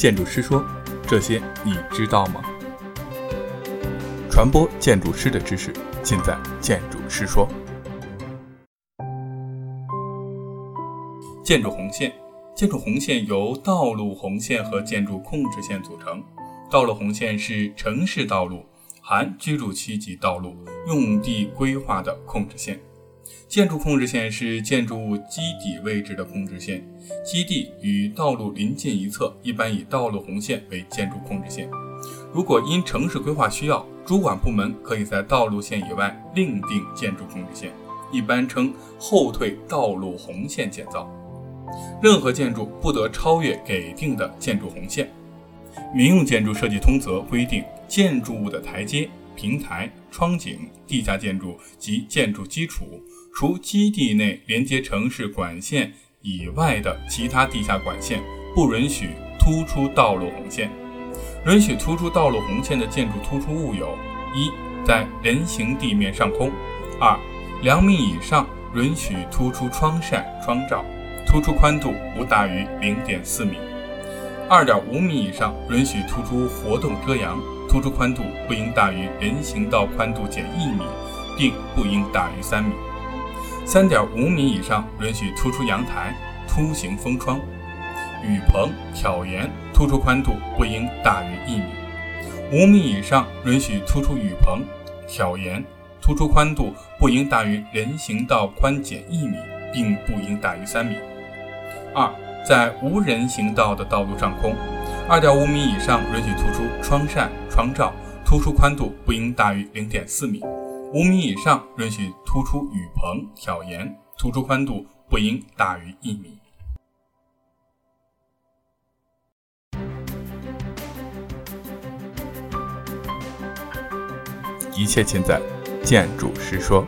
建筑师说：“这些你知道吗？”传播建筑师的知识，尽在建筑师说。建筑红线，建筑红线由道路红线和建筑控制线组成。道路红线是城市道路（含居住区及道路）用地规划的控制线。建筑控制线是建筑物基底位置的控制线，基地与道路临近一侧，一般以道路红线为建筑控制线。如果因城市规划需要，主管部门可以在道路线以外另定建筑控制线，一般称后退道路红线建造。任何建筑不得超越给定的建筑红线。民用建筑设计通则规定，建筑物的台阶、平台、窗景、地下建筑及建筑基础。除基地内连接城市管线以外的其他地下管线，不允许突出道路红线。允许突出道路红线的建筑突出物有：一，在人行地面上空；二，两米以上允许突出窗扇、窗罩，突出宽度不大于零点四米；二点五米以上允许突出活动遮阳，突出宽度不应大于人行道宽度减一米，并不应大于三米。三点五米以上允许突出阳台、凸形风窗、雨棚、挑檐，突出宽度不应大于一米；五米以上允许突出雨棚、挑檐，突出宽度不应大于人行道宽减一米，并不应大于三米。二，在无人行道的道路上空，二点五米以上允许突出窗扇、窗罩，突出宽度不应大于零点四米。五米以上允许突出雨棚、挑檐，突出宽度不应大于一米。一切尽在建筑师说。